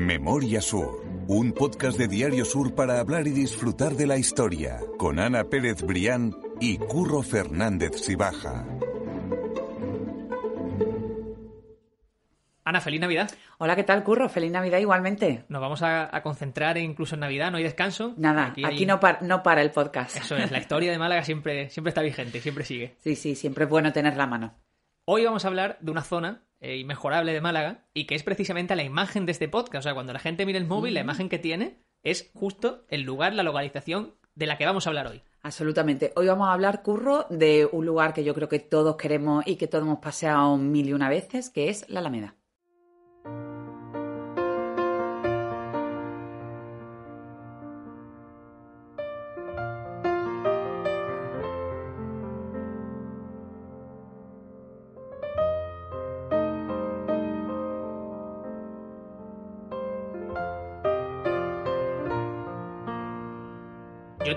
Memoria Sur, un podcast de Diario Sur para hablar y disfrutar de la historia, con Ana Pérez Brián y Curro Fernández Sibaja. Ana, feliz Navidad. Hola, ¿qué tal, Curro? Feliz Navidad igualmente. Nos vamos a, a concentrar incluso en Navidad, no hay descanso. Nada, aquí, no, no, para el podcast. Eso es, la historia de Málaga siempre, siempre está vigente, siempre sigue. Sí, sí, siempre es bueno tener la mano. Hoy vamos a hablar de una zona eh, inmejorable de Málaga y que es precisamente la imagen de este podcast. O sea, cuando la gente mira el móvil, la imagen que tiene es justo el lugar, la localización de la que vamos a hablar hoy. Absolutamente. Hoy vamos a hablar, Curro, de un lugar que yo creo que todos queremos y que todos hemos paseado mil y una veces, que es la Alameda.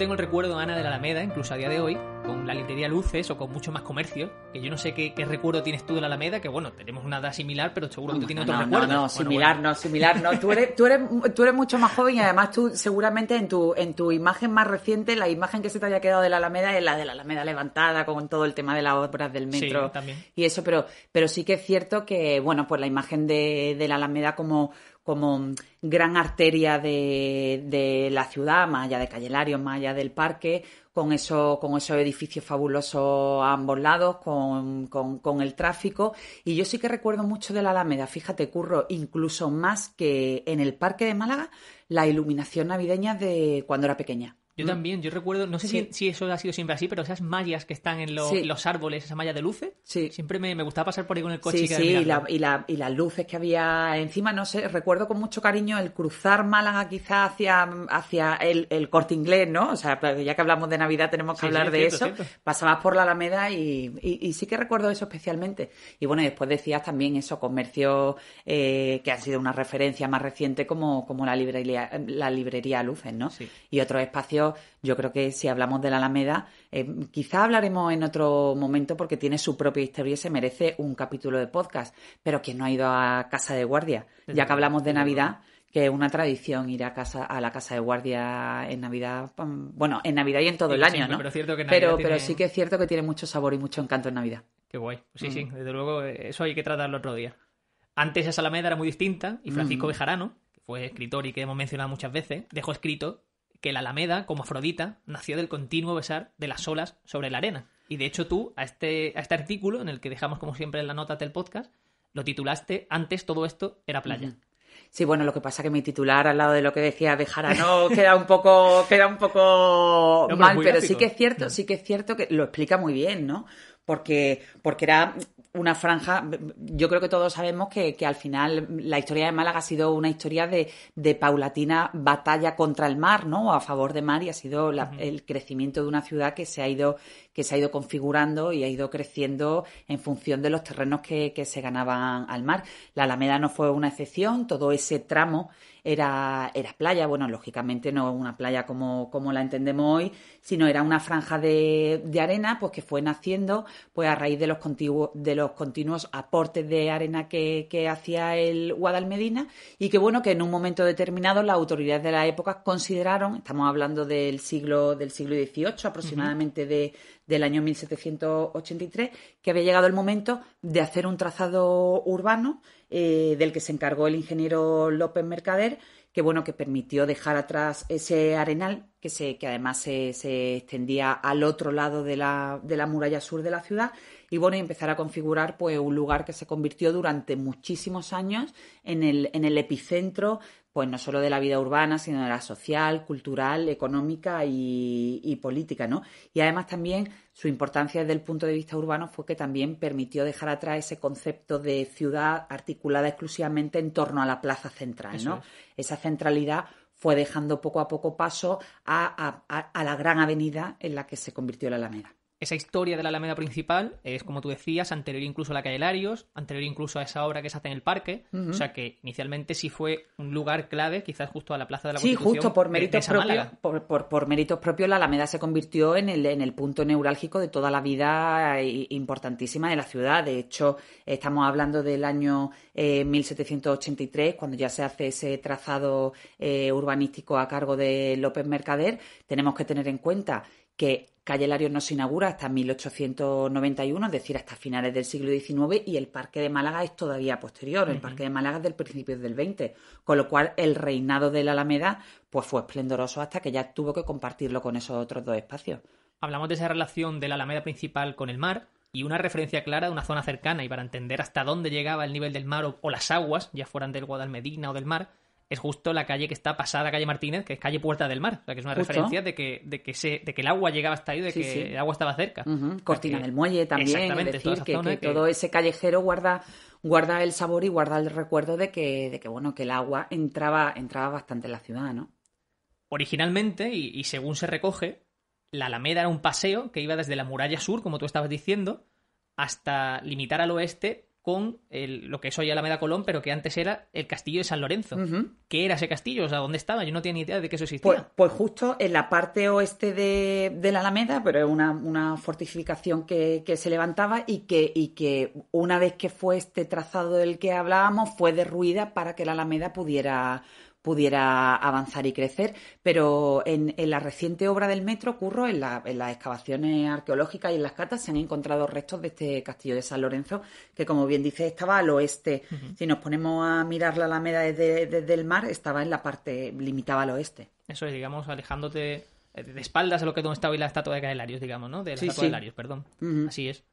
Tengo el recuerdo, Ana, de la Alameda, incluso a día de hoy, con la librería Luces o con mucho más comercio, que yo no sé qué, recuerdo tienes tú de la Alameda, que bueno, tenemos una edad similar, pero seguro que tú tienes otro recuerdo. No, no, similar, no, similar, no. Tú eres, tú, eres, tú eres mucho más joven y además tú seguramente en tu, en tu imagen más reciente, la imagen que se te haya quedado de la Alameda es la de la Alameda levantada, con todo el tema de las obras del metro. Sí, también. Y eso, pero, pero sí que es cierto que, bueno, pues la imagen de, de la Alameda como como gran arteria de, de, la ciudad, más allá de Calle más allá del parque, con, eso, con esos edificios fabulosos a ambos lados, con, con, con, el tráfico. Y yo sí que recuerdo mucho de la Alameda, fíjate, Curro, incluso más que en el Parque de Málaga, la iluminación navideña de cuando era pequeña. Yo también, yo recuerdo, no sé si, eso ha sido siempre así, pero esas mallas que están en los árboles, esa malla de luces, sí. siempre me, gustaba pasar por ahí con el coche. Sí, sí, y, la, y, las luces que había encima, no sé, recuerdo con mucho cariño el cruzar Málaga quizá hacia, hacia el, corte inglés, ¿no? O sea, ya que hablamos de Navidad tenemos que hablar de eso. Pasabas por la Alameda y, sí que recuerdo eso especialmente. Y bueno, después decías también eso, comercio eh, que ha sido una referencia más reciente como, como la librería, la librería Luces, ¿no? Y otros espacios yo creo que si hablamos de la Alameda, eh, quizá hablaremos en otro momento porque tiene su propia historia y se merece un capítulo de podcast. Pero quien no ha ido a casa de guardia, ya que hablamos de Navidad, que es una tradición ir a casa a la casa de guardia en Navidad, bueno, en Navidad y en todo el año, ¿no? Pero, pero, sí que es cierto que tiene mucho sabor y mucho encanto en Navidad. Qué guay. Sí, sí, mm. desde luego eso hay que tratarlo otro día. Antes esa Alameda era muy distinta y Francisco mm. Bejarano, que fue escritor y que hemos mencionado muchas veces, dejó escrito que la Alameda, como Afrodita, nació del continuo besar de las olas sobre la arena. Y de hecho tú, a este, a este artículo, en el que dejamos como siempre en la nota del podcast, lo titulaste Antes todo esto era playa. Sí, bueno, lo que pasa es que mi titular al lado de lo que decía de no queda un poco, queda un poco mal, pero sí que es cierto, sí que es cierto que lo explica muy bien, ¿no? Porque, porque era una franja, yo creo que todos sabemos que, que, al final la historia de Málaga ha sido una historia de, de paulatina batalla contra el mar, ¿no? A favor de mar y ha sido el crecimiento de una ciudad que se ha ido que se ha ido configurando y ha ido creciendo en función de los terrenos que, que se ganaban al mar. La Alameda no fue una excepción, todo ese tramo era, era playa, bueno, lógicamente no una playa como, como la entendemos hoy, sino era una franja de, de arena pues que fue naciendo pues a raíz de los, de los continuos aportes de arena que, que hacía el Guadalmedina y que bueno, que en un momento determinado las autoridades de la época consideraron, estamos hablando del siglo, del siglo XVIII aproximadamente de, del año 1783, que había llegado el momento de hacer un trazado urbano eh, del que se encargó el ingeniero López Mercader, que bueno, que permitió dejar atrás ese arenal que, se, que además se, se extendía al otro lado de la, de la muralla sur de la ciudad y bueno, empezar a configurar pues un lugar que se convirtió durante muchísimos años en el, en el epicentro pues no solo de la vida urbana, sino de la social, cultural, económica y, política, ¿no? Y además también su importancia desde el punto de vista urbano fue que también permitió dejar atrás ese concepto de ciudad articulada exclusivamente en torno a la plaza central, ¿no? Esa centralidad fue dejando poco a poco paso a, a la gran avenida en la que se convirtió la Alameda. Esa historia de la Alameda principal es, como tú decías, anterior incluso a la calle Larios, anterior incluso a esa obra que se hace en el parque. O sea que inicialmente sí fue un lugar clave, quizás justo a la Plaza de la sí, Constitución. Sí, justo por méritos, propios, por, por, méritos propios la Alameda se convirtió en el, en el punto neurálgico de toda la vida importantísima de la ciudad. De hecho, estamos hablando del año 1783, eh, cuando ya se hace ese trazado eh, urbanístico a cargo de López Mercader. Tenemos que tener en cuenta que Calle Larios no se inaugura hasta 1891, es decir, hasta finales del siglo XIX, y el Parque de Málaga es todavía posterior. El Parque de Málaga es del principio del XX, con lo cual el reinado de la Alameda pues fue esplendoroso hasta que ya tuvo que compartirlo con esos otros dos espacios. Hablamos de esa relación de la Alameda principal con el mar y una referencia clara de una zona cercana y para entender hasta dónde llegaba el nivel del mar o, o las aguas, ya fueran del Guadalmedina o del mar, es justo la calle que está pasada, calle Martínez, que es calle Puerta del Mar. O sea, que es una referencia de que, de, que se, de que el agua llegaba hasta ahí, de que el agua estaba cerca. Cortina del Muelle también. Exactamente, es decir, que, todo ese callejero guarda, guarda el sabor y guarda el recuerdo de que, de que, bueno, que el agua entraba, entraba bastante en la ciudad, ¿no? Originalmente, y, y según se recoge, la Alameda era un paseo que iba desde la muralla sur, como tú estabas diciendo, hasta limitar al oeste con lo que es hoy Alameda Colón, pero que antes era el castillo de San Lorenzo. ¿Qué era ese castillo? O sea, ¿dónde estaba? Yo no tenía ni idea de que eso existía. Pues, pues justo en la parte oeste de, la Alameda, pero es una, fortificación que, que, se levantaba y que, y que una vez que fue este trazado del que hablábamos, fue derruida para que la Alameda pudiera pudiera avanzar y crecer, pero en, la reciente obra del metro, Curro, en, las excavaciones arqueológicas y en las catas se han encontrado restos de este castillo de San Lorenzo, que como bien dice estaba al oeste. Si nos ponemos a mirar la Alameda desde, el mar, estaba en la parte, limitaba al oeste. Eso es, digamos, alejándote eh, de espaldas a lo que donde está hoy la estatua de Caelarios, digamos, ¿no? De la estatua de Larios, perdón. Así es.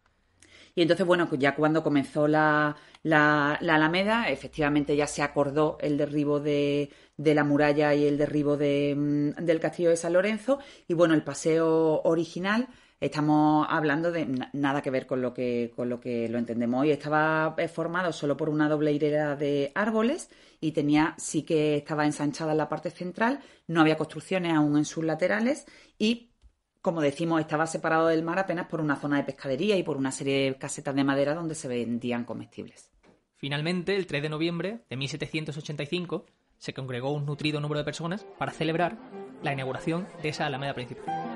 Y entonces, bueno, ya cuando comenzó la, la, Alameda, efectivamente ya se acordó el derribo de, de la muralla y el derribo de, mm, del castillo de San Lorenzo. Y bueno, el paseo original estamos hablando de nada que ver con lo que, con lo que lo entendemos hoy. Estaba eh, formado solo por una doble hilera de árboles y tenía, sí que estaba ensanchada en la parte central, no había construcciones aún en sus laterales y como decimos, estaba separado del mar apenas por una zona de pescadería y por una serie de casetas de madera donde se vendían comestibles. Finalmente, el 3 de noviembre de 1785, se congregó un nutrido número de personas para celebrar la inauguración de esa alameda principal.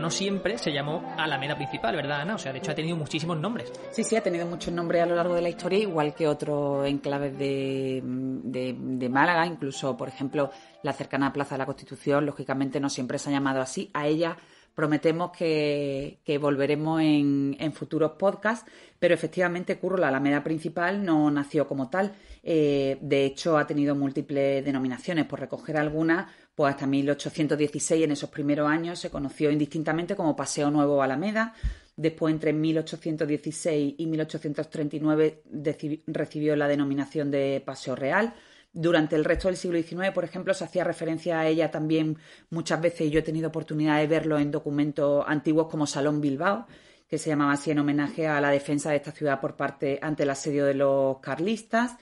No siempre se llamó Alameda Principal, ¿verdad, Ana? O sea, de hecho ha tenido muchísimos nombres. Sí, sí, ha tenido muchos nombres a lo largo de la historia, igual que otros enclaves de, de, Málaga, incluso, por ejemplo, la cercana Plaza de la Constitución, lógicamente no siempre se ha llamado así. A ella prometemos que, volveremos en, en, futuros podcasts, pero efectivamente Curro, la Alameda Principal, no nació como tal. Eh, de hecho, ha tenido múltiples denominaciones. Por recoger algunas, pues hasta 1816, en esos primeros años, se conoció indistintamente como Paseo Nuevo Alameda. Después, entre 1816 y 1839, recibió la denominación de Paseo Real. Durante el resto del siglo XIX, por ejemplo, se hacía referencia a ella también muchas veces, y yo he tenido oportunidad de verlo en documentos antiguos como Salón Bilbao, que se llamaba así en homenaje a la defensa de esta ciudad por parte ante el asedio de los carlistas.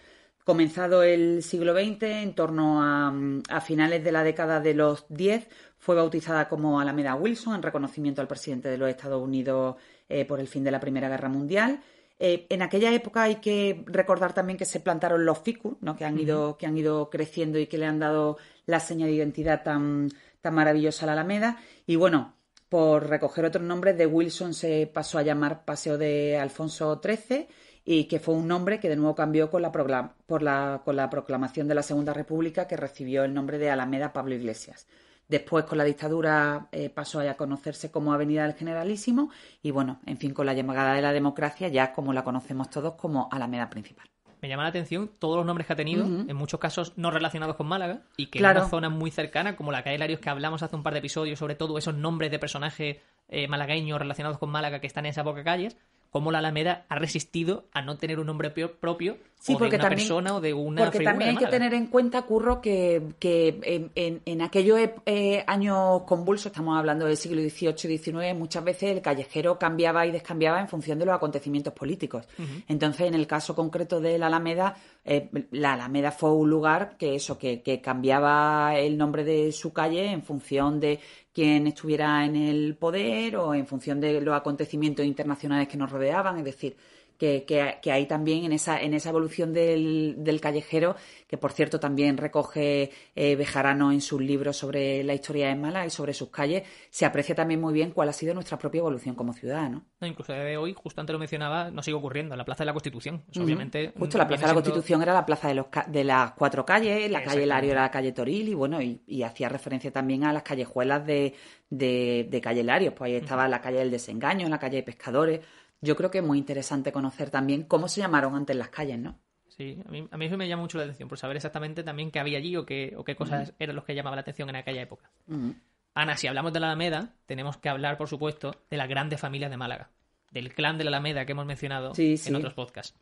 Comenzado el siglo XX, en torno a, finales de la década de los 10, fue bautizada como Alameda Wilson en reconocimiento al presidente de los Estados Unidos eh, por el fin de la Primera Guerra Mundial. Eh, en aquella época hay que recordar también que se plantaron los ficus, ¿no? que, han ido, que han ido creciendo y que le han dado la seña de identidad tan, tan maravillosa a la Alameda. Y bueno, por recoger otros nombres, de Wilson se pasó a llamar Paseo de Alfonso XIII y que fue un nombre que de nuevo cambió con la, por la, con la proclamación de la Segunda República que recibió el nombre de Alameda Pablo Iglesias. Después, con la dictadura, eh, pasó a conocerse como Avenida del Generalísimo y, bueno, en fin, con la llamada de la democracia, ya como la conocemos todos como Alameda Principal. Me llama la atención todos los nombres que ha tenido, en muchos casos no relacionados con Málaga, y que en una zona muy cercana, como la calle Larios que hablamos hace un par de episodios, sobre todo esos nombres de personajes eh, malagueños relacionados con Málaga que están en esas pocas calles, cómo la Alameda ha resistido a no tener un nombre propio sí, o de una persona o de una Porque también hay que tener en cuenta, Curro, que, en, aquellos eh, años convulsos, estamos hablando del siglo XVIII XIX, muchas veces el callejero cambiaba y descambiaba en función de los acontecimientos políticos. Entonces, en el caso concreto de la Alameda, eh, la Alameda fue un lugar que eso, que, que cambiaba el nombre de su calle en función de quién estuviera en el poder o en función de los acontecimientos internacionales que nos rodeaban, es decir, que, que, hay también en esa, en esa evolución del, del callejero, que por cierto también recoge eh, Bejarano en sus libros sobre la historia de Málaga y sobre sus calles, se aprecia también muy bien cuál ha sido nuestra propia evolución como ciudad, ¿no? incluso de hoy, justo antes lo mencionaba, nos sigue ocurriendo, la Plaza de la Constitución. obviamente, justo la Plaza de la Constitución era la plaza de, los, de las cuatro calles, la calle Lario era la calle Toril y bueno, y, hacía referencia también a las callejuelas de, de, de calle Lario, pues ahí estaba la calle del Desengaño, la calle de Pescadores, yo creo que es muy interesante conocer también cómo se llamaron antes las calles, ¿no? Sí, a mí, a mí eso me llama mucho la atención, por saber exactamente también qué había allí o qué, o qué cosas eran los que llamaban la atención en aquella época. Ana, si hablamos de la Alameda, tenemos que hablar, por supuesto, de las grandes familias de Málaga, del clan de la Alameda que hemos mencionado en otros podcasts.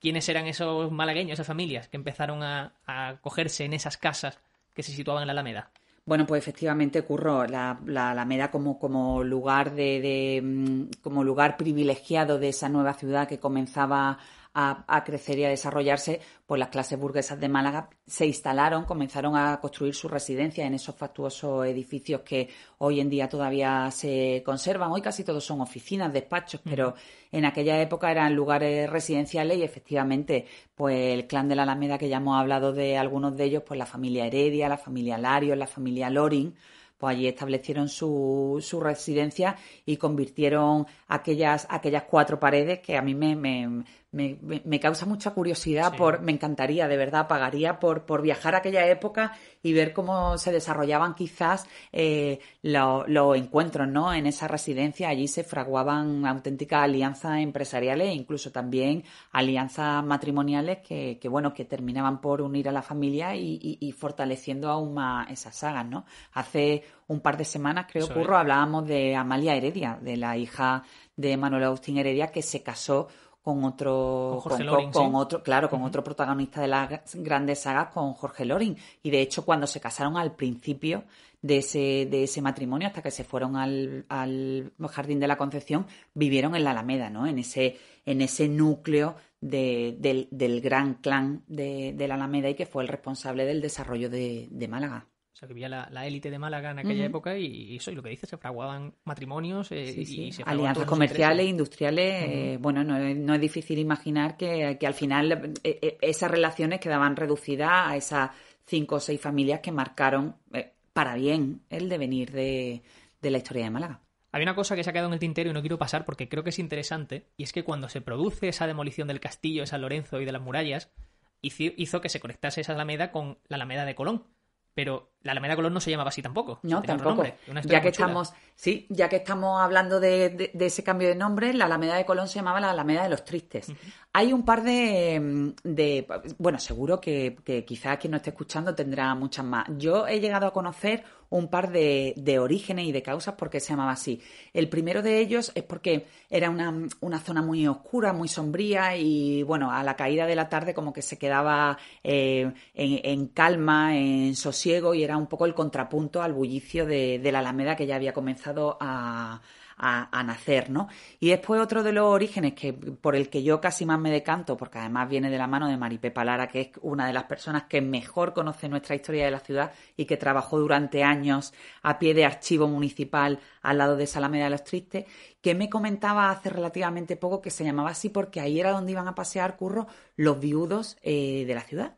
¿Quiénes eran esos malagueños, esas familias que empezaron a, a cogerse en esas casas que se situaban en la Alameda? Bueno, pues efectivamente, Curro, la, la Alameda como, como lugar de, mm, como lugar privilegiado de esa nueva ciudad que comenzaba a, crecer y a desarrollarse, pues las clases burguesas de Málaga se instalaron, comenzaron a construir su residencia en esos fastuosos edificios que hoy en día todavía se conservan. Hoy casi todos son oficinas, despachos, pero en aquella época eran lugares residenciales y efectivamente, pues el clan de la Alameda, que ya hemos hablado de algunos de ellos, pues la familia Heredia, la familia Lario, la familia Loring, pues allí establecieron su, su residencia y convirtieron aquellas, aquellas cuatro paredes que a mí me, me, me, causa mucha curiosidad, por, me encantaría, de verdad, pagaría por, por viajar a aquella época y ver cómo se desarrollaban quizás eh, los encuentros ¿no? en esa residencia. Allí se fraguaban auténticas alianzas empresariales e incluso también alianzas matrimoniales que, que, bueno, que terminaban por unir a la familia y, y, fortaleciendo aún más esas sagas. ¿no? Hace un par de semanas, creo, Curro, hablábamos de Amalia Heredia, de la hija de Manuel Agustín Heredia, que se casó con otro con, otro claro con otro protagonista de las grandes sagas con Jorge Loring. Y de hecho cuando se casaron al principio de ese de ese matrimonio hasta que se fueron al, al jardín de la Concepción vivieron en la Alameda no en ese en ese núcleo de, del, del, gran clan de, de, la Alameda y que fue el responsable del desarrollo de, de Málaga o sea, que había la, élite de Málaga en aquella época y, eso, y lo que dice, se fraguaban matrimonios eh, y se Alianzas comerciales, industriales. Eh, bueno, no, no, es difícil imaginar que, al final eh, esas relaciones quedaban reducidas a esas cinco o seis familias que marcaron para bien el devenir de, de la historia de Málaga. Hay una cosa que se ha quedado en el tintero y no quiero pasar porque creo que es interesante, y es que cuando se produce esa demolición del castillo de San Lorenzo y de las murallas, hizo que se conectase esa alameda con la alameda de Colón pero la Alameda Colón no se llamaba así tampoco. No, tampoco. Ya que estamos, sí, ya que estamos hablando de, ese cambio de nombre, la Alameda de Colón se llamaba la Alameda de los Tristes. Hay un par de, bueno, seguro que, que quizás quien no esté escuchando tendrá muchas más. Yo he llegado a conocer un par de, de, orígenes y de causas por qué se llamaba así. El primero de ellos es porque era una, una, zona muy oscura, muy sombría y bueno, a la caída de la tarde como que se quedaba eh, en, en, calma, en sosiego y era un poco el contrapunto al bullicio de, de la Alameda que ya había comenzado a, a, nacer, ¿no? Y después otro de los orígenes que por el que yo casi más me decanto, porque además viene de la mano de Maripepa Lara, que es una de las personas que mejor conoce nuestra historia de la ciudad y que trabajó durante años a pie de archivo municipal al lado de Salameda de los Tristes, que me comentaba hace relativamente poco que se llamaba así porque ahí era donde iban a pasear curro los viudos eh, de la ciudad.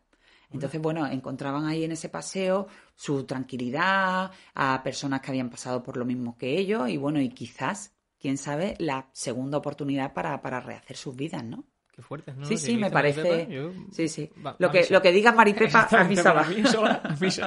Entonces, bueno, encontraban ahí en ese paseo su tranquilidad, a personas que habían pasado por lo mismo que ellos y bueno, y quizás, quién sabe, la segunda oportunidad para, para rehacer sus vidas, ¿no? Qué fuerte, ¿no? Sí, sí, me parece. Sí, sí. lo, que, lo que diga Maripepa, a mí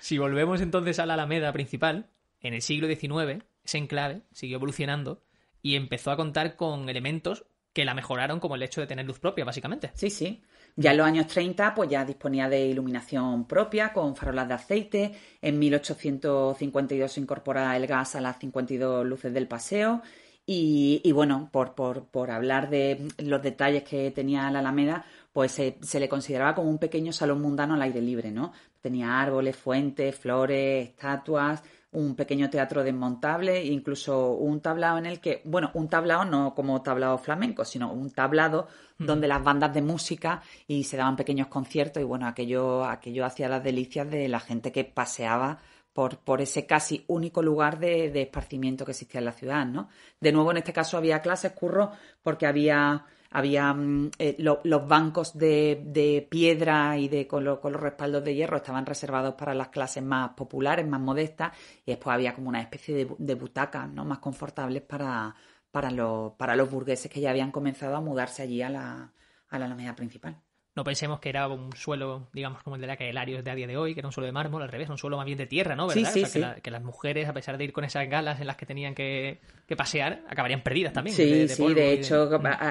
Si volvemos entonces a la Alameda principal, en el siglo XIX, ese enclave siguió evolucionando y empezó a contar con elementos que la mejoraron, como el hecho de tener luz propia, básicamente. Sí, sí. Ya en los años 30, pues ya disponía de iluminación propia con farolas de aceite. En 1852 se incorpora el gas a las 52 luces del paseo. Y, bueno, por, por, por, hablar de los detalles que tenía la Alameda, pues se, se, le consideraba como un pequeño salón mundano al aire libre, ¿no? Tenía árboles, fuentes, flores, estatuas, un pequeño teatro desmontable, incluso un tablado en el que, bueno, un tablado no como tablado flamenco, sino un tablado mm. donde las bandas de música y se daban pequeños conciertos y bueno, aquello, aquello hacía las delicias de la gente que paseaba por, por ese casi único lugar de, de esparcimiento que existía en la ciudad, ¿no? De nuevo, en este caso había clases, curro, porque había había mm, eh, los bancos de, piedra y de con, los respaldos de hierro estaban reservados para las clases más populares, más modestas, y después había como una especie de, de butacas ¿no? más confortables para, para, los, para los burgueses que ya habían comenzado a mudarse allí a la, a la Alameda principal. No pensemos que era un suelo, digamos, como el de la Larios de a día de hoy, que era un suelo de mármol, al revés, un suelo más bien de tierra, ¿no? ¿Verdad? Sí, sí, que, las mujeres, a pesar de ir con esas galas en las que tenían que, pasear, acabarían perdidas también. Sí, sí, de hecho,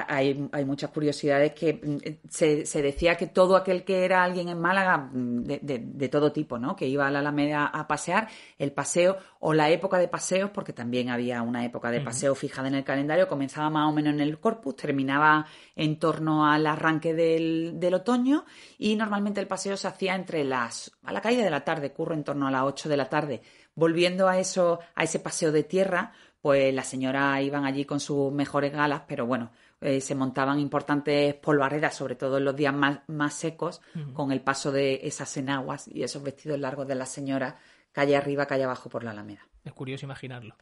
hay, hay, muchas curiosidades que mm, se, se, decía que todo aquel que era alguien en Málaga, mm, de, de, todo tipo, ¿no? Que iba a la Alameda a pasear, el paseo o la época de paseos, porque también había una época de paseo fijada en el calendario, comenzaba más o menos en el corpus, terminaba en torno al arranque del, del otoño y normalmente el paseo se hacía entre las a la caída de la tarde, curro en torno a las 8 de la tarde. Volviendo a eso a ese paseo de tierra, pues las señoras iban allí con sus mejores galas, pero bueno, eh, se montaban importantes polvarreras, sobre todo en los días más, más secos, con el paso de esas enaguas y esos vestidos largos de las señoras calle arriba, calle abajo por la Alameda. Es curioso imaginarlo.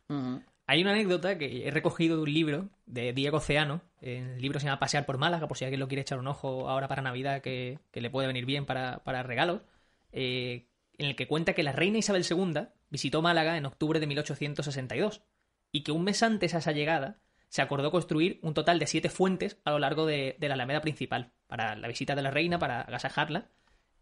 Hay una anécdota que he recogido de un libro de Diego Oceano. El libro se llama Pasear por Málaga, por si alguien lo quiere echar un ojo ahora para Navidad, que, le puede venir bien para, para regalos. Eh, en el que cuenta que la reina Isabel II visitó Málaga en octubre de 1862 y que un mes antes a esa llegada se acordó construir un total de siete fuentes a lo largo de, de la Alameda principal para la visita de la reina, para agasajarla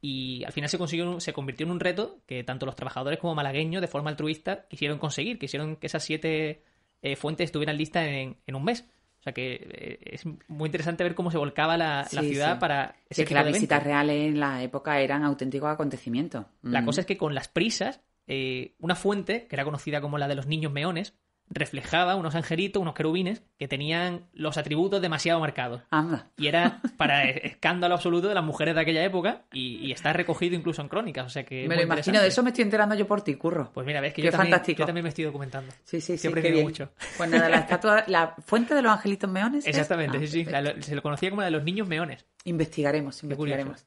y al final se consiguió se convirtió en un reto que tanto los trabajadores como malagueños de forma altruista quisieron conseguir, quisieron que esas siete eh, fuentes estuvieran listas en, un mes. O sea que eh, es muy interesante ver cómo se volcaba la, ciudad para ese que las visitas reales en la época eran auténticos acontecimientos. La cosa es que con las prisas, eh, una fuente, que era conocida como la de los niños meones, reflejaba unos angelitos, unos querubines, que tenían los atributos demasiado marcados. Y era para escándalo absoluto de las mujeres de aquella época y, está recogido incluso en crónicas. O sea que me lo imagino, de eso me estoy enterando yo por ti, curro. Pues mira, ves que yo también, yo también, me estoy documentando. Sí, sí, sí. Qué mucho. Pues nada, la estatua, la fuente de los angelitos meones. Exactamente, ah, sí, sí. se lo conocía como la de los niños meones. Investigaremos, investigaremos.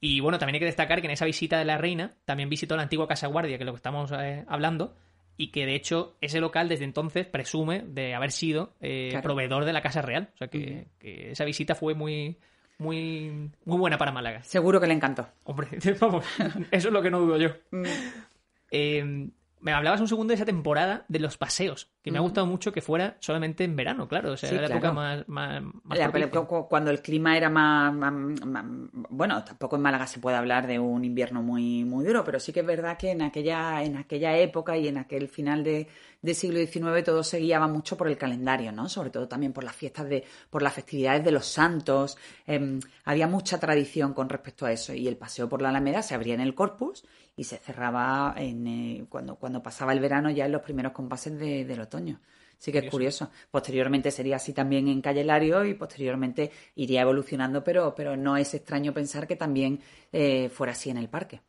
Y bueno, también hay que destacar que en esa visita de la reina también visitó la antigua Casa Guardia, que es lo que estamos eh, hablando y que de hecho ese local desde entonces presume de haber sido eh, proveedor de la Casa Real. O sea que, esa visita fue muy, muy, muy buena para Málaga. Seguro que le encantó. Hombre, vamos, eso es lo que no dudo yo. Eh, me hablabas un segundo de esa temporada de los paseos, que me ha gustado mucho que fuera solamente en verano, claro. O sea, era la época más. más, cuando el clima era más, Bueno, tampoco en Málaga se puede hablar de un invierno muy, muy duro, pero sí que es verdad que en aquella, en aquella época y en aquel final de, del siglo XIX todo se guiaba mucho por el calendario, ¿no? Sobre todo también por las fiestas de. por las festividades de los santos. Em, había mucha tradición con respecto a eso. Y el paseo por la Alameda se abría en el Corpus y se cerraba en, eh, cuando, cuando pasaba el verano ya en los primeros compases del otoño. Sí que es curioso. Posteriormente sería así también en Calle Lario y posteriormente iría evolucionando, pero, pero no es extraño pensar que también eh, fuera así en el parque.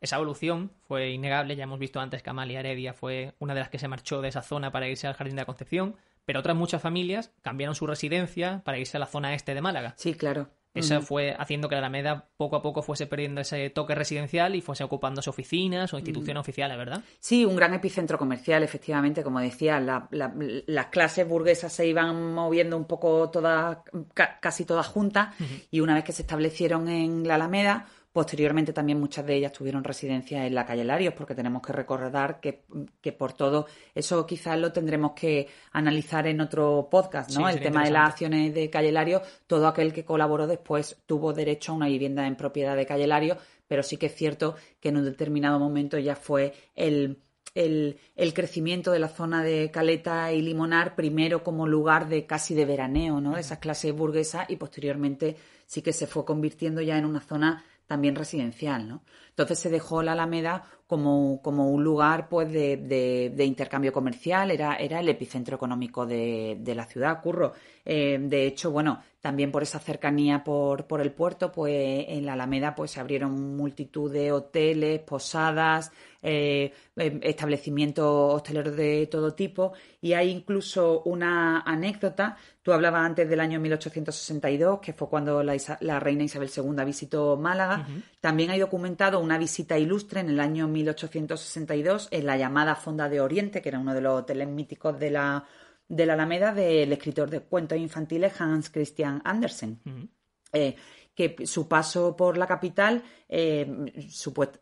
Esa evolución fue innegable, ya hemos visto antes que Amalia Heredia fue una de las que se marchó de esa zona para irse al Jardín de la Concepción, pero otras muchas familias cambiaron su residencia para irse a la zona este de Málaga. Sí, claro. Eso fue haciendo que la Alameda poco a poco fuese perdiendo ese toque residencial y fuese ocupándose oficinas o instituciones oficiales, ¿verdad? Sí, un gran epicentro comercial, efectivamente. Como decía, las clases burguesas se iban moviendo un poco todas, casi todas juntas, y una vez que se establecieron en la Alameda, Posteriormente también muchas de ellas tuvieron residencia en la calle Larios, porque tenemos que recordar que, por todo eso quizás lo tendremos que analizar en otro podcast, ¿no? El tema de las acciones de calle Larios, todo aquel que colaboró después tuvo derecho a una vivienda en propiedad de calle Larios, pero sí que es cierto que en un determinado momento ya fue el, el, el, crecimiento de la zona de Caleta y Limonar, primero como lugar de casi de veraneo, ¿no? De esas clases burguesas y posteriormente sí que se fue convirtiendo ya en una zona también residencial, ¿no? Entonces se dejó la Alameda como, como un lugar pues de, de, intercambio comercial, era, era el epicentro económico de, de la ciudad, Curro. Eh, de hecho, bueno, también por esa cercanía por, por el puerto, pues en la Alameda pues se abrieron multitud de hoteles, posadas, eh, em, establecimientos hosteleros de todo tipo y hay incluso una anécdota. Tú hablabas antes del año 1862, que fue cuando la, reina Isabel II visitó Málaga. También hay documentado una visita ilustre en el año 1862 en la llamada Fonda de Oriente, que era uno de los hoteles míticos de la, de la Alameda del escritor de cuentos infantiles Hans Christian Andersen. Que su paso por la capital, eh,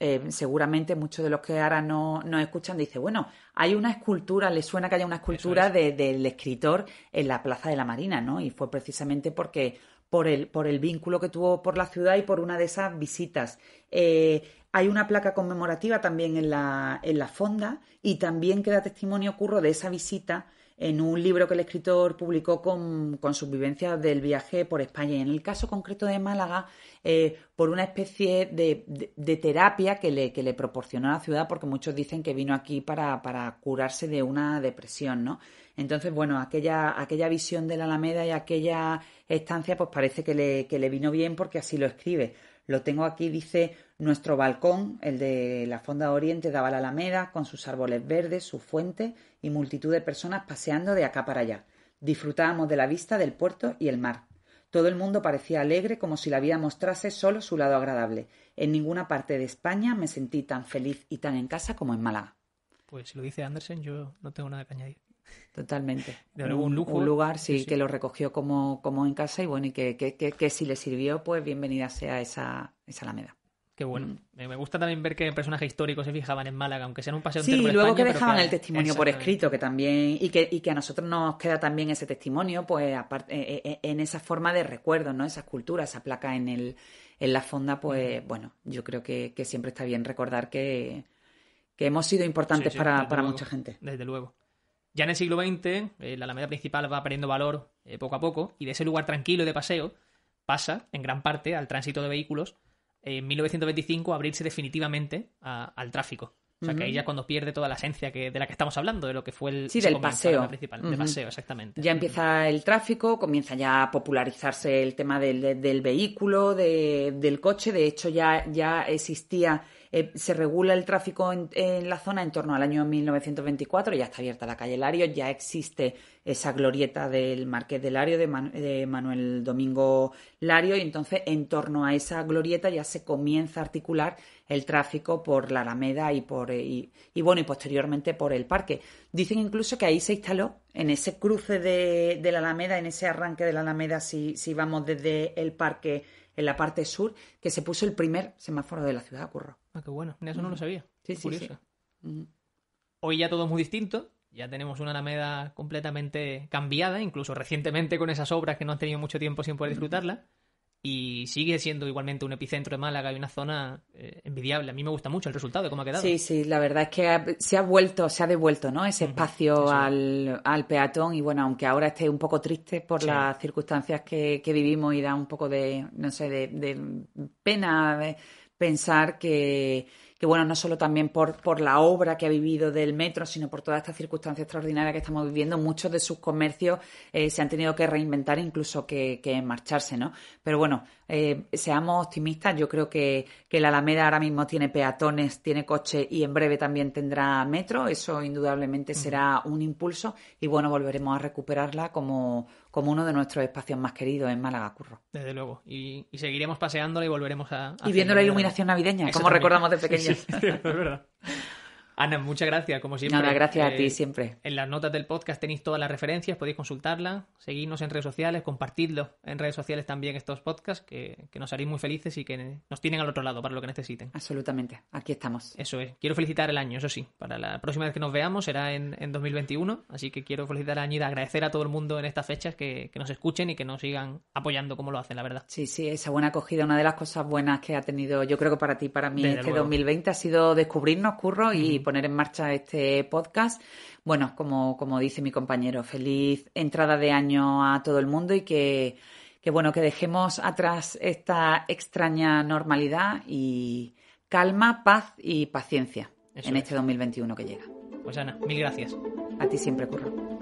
eh, seguramente muchos de los que ahora no nos escuchan dicen, bueno, hay una escultura, le suena que haya una escultura del escritor en la Plaza de la Marina, ¿no? Y fue precisamente porque por el, por el vínculo que tuvo por la ciudad y por una de esas visitas. Eh, hay una placa conmemorativa también en la, en la fonda y también queda testimonio curro de esa visita en un libro que el escritor publicó con, sus vivencias del viaje por España. Y en el caso concreto de Málaga, eh, por una especie de, terapia que le, que le, proporcionó a la ciudad, porque muchos dicen que vino aquí para, para curarse de una depresión, ¿no? Entonces, bueno, aquella, aquella visión de la Alameda y aquella estancia, pues parece que le, que le vino bien porque así lo escribe. Lo tengo aquí, dice, nuestro balcón, el de la Fonda Oriente, daba la Alameda, con sus árboles verdes, su fuente y multitud de personas paseando de acá para allá. Disfrutábamos de la vista del puerto y el mar. Todo el mundo parecía alegre como si la vida mostrase solo su lado agradable. En ninguna parte de España me sentí tan feliz y tan en casa como en Málaga. Pues si lo dice Andersen, yo no tengo nada que añadir. Totalmente. un, lugar, sí, que lo recogió como, como en casa y bueno, y que, que, que, si le sirvió, pues bienvenida sea esa, esa Alameda. Qué bueno. Mm. Me gusta también ver que personajes históricos se fijaban en Málaga, aunque sea un paseo Sí, y luego que dejaban el testimonio por escrito, que también, y que, y que a nosotros nos queda también ese testimonio, pues aparte, eh, eh, en esa forma de recuerdo, ¿no? Esa escultura, esa placa en el, en la fonda, pues bueno, yo creo que, siempre está bien recordar que, que hemos sido importantes para, para mucha gente. Desde luego. Ya en el siglo XX, eh, la Alameda principal va perdiendo valor poco a poco, y de ese lugar tranquilo de paseo pasa, en gran parte, al tránsito de vehículos en 1925 abrirse definitivamente al tráfico. O sea, que ahí ya cuando pierde toda la esencia que, de la que estamos hablando, de lo que fue el sí, del paseo. principal, de paseo, exactamente. Ya empieza el tráfico, comienza ya a popularizarse el tema del, del vehículo, del coche. De hecho, ya, ya existía eh, se regula el tráfico en, la zona en torno al año 1924, ya está abierta la calle Lario, ya existe esa glorieta del Marqués de Lario, de, Manuel Domingo Lario, y entonces en torno a esa glorieta ya se comienza a articular el tráfico por la Alameda y por eh, y, bueno y posteriormente por el parque. Dicen incluso que ahí se instaló en ese cruce de, la Alameda, en ese arranque de la Alameda, si, si vamos desde el parque en la parte sur, que se puso el primer semáforo de la ciudad, Curro. Ah, qué bueno. Eso no lo sabía. Sí, sí, sí. Hoy ya todo es muy distinto. Ya tenemos una Alameda completamente cambiada, incluso recientemente con esas obras que no han tenido mucho tiempo sin poder disfrutarla y sigue siendo igualmente un epicentro de Málaga y una zona eh, envidiable. A mí me gusta mucho el resultado de cómo ha quedado. Sí, sí, la verdad es que se ha vuelto, se ha devuelto, ¿no? Ese espacio Al, al, peatón y bueno, aunque ahora esté un poco triste por las circunstancias que, que, vivimos y da un poco de, no sé, de, de pena pensar que que bueno, no solo también por, por la obra que ha vivido del metro, sino por toda esta circunstancia extraordinaria que estamos viviendo, muchos de sus comercios eh, se han tenido que reinventar, incluso que, que marcharse, ¿no? Pero bueno, eh, seamos optimistas, yo creo que, que la Alameda ahora mismo tiene peatones, tiene coche y en breve también tendrá metro, eso indudablemente será un impulso y bueno, volveremos a recuperarla como como uno de nuestros espacios más queridos en Málaga Curro. Desde luego. Y, seguiremos paseándola y volveremos a... y viendo la iluminación navideña, como recordamos de pequeños. es verdad. Ana, muchas gracias, como siempre. Nada, gracias a ti, eh, siempre. En las notas del podcast tenéis todas las referencias, podéis consultarlas, seguirnos en redes sociales, compartidlo en redes sociales también estos podcasts, que, nos haréis muy felices y que nos tienen al otro lado para lo que necesiten. Absolutamente, aquí estamos. Eso es. Quiero felicitar el año, eso sí. Para la próxima vez que nos veamos será en, 2021, así que quiero felicitar el año y agradecer a todo el mundo en estas fechas que, nos escuchen y que nos sigan apoyando como lo hacen, la verdad. Sí, sí, esa buena acogida, una de las cosas buenas que ha tenido, yo creo que para ti, para mí, este 2020 ha sido descubrirnos, Curro, y poner en marcha este podcast. Bueno, como, como dice mi compañero, feliz entrada de año a todo el mundo y que, que bueno, que dejemos atrás esta extraña normalidad y calma, paz y paciencia en este 2021 que llega. Pues Ana, mil gracias. A ti siempre, Curro.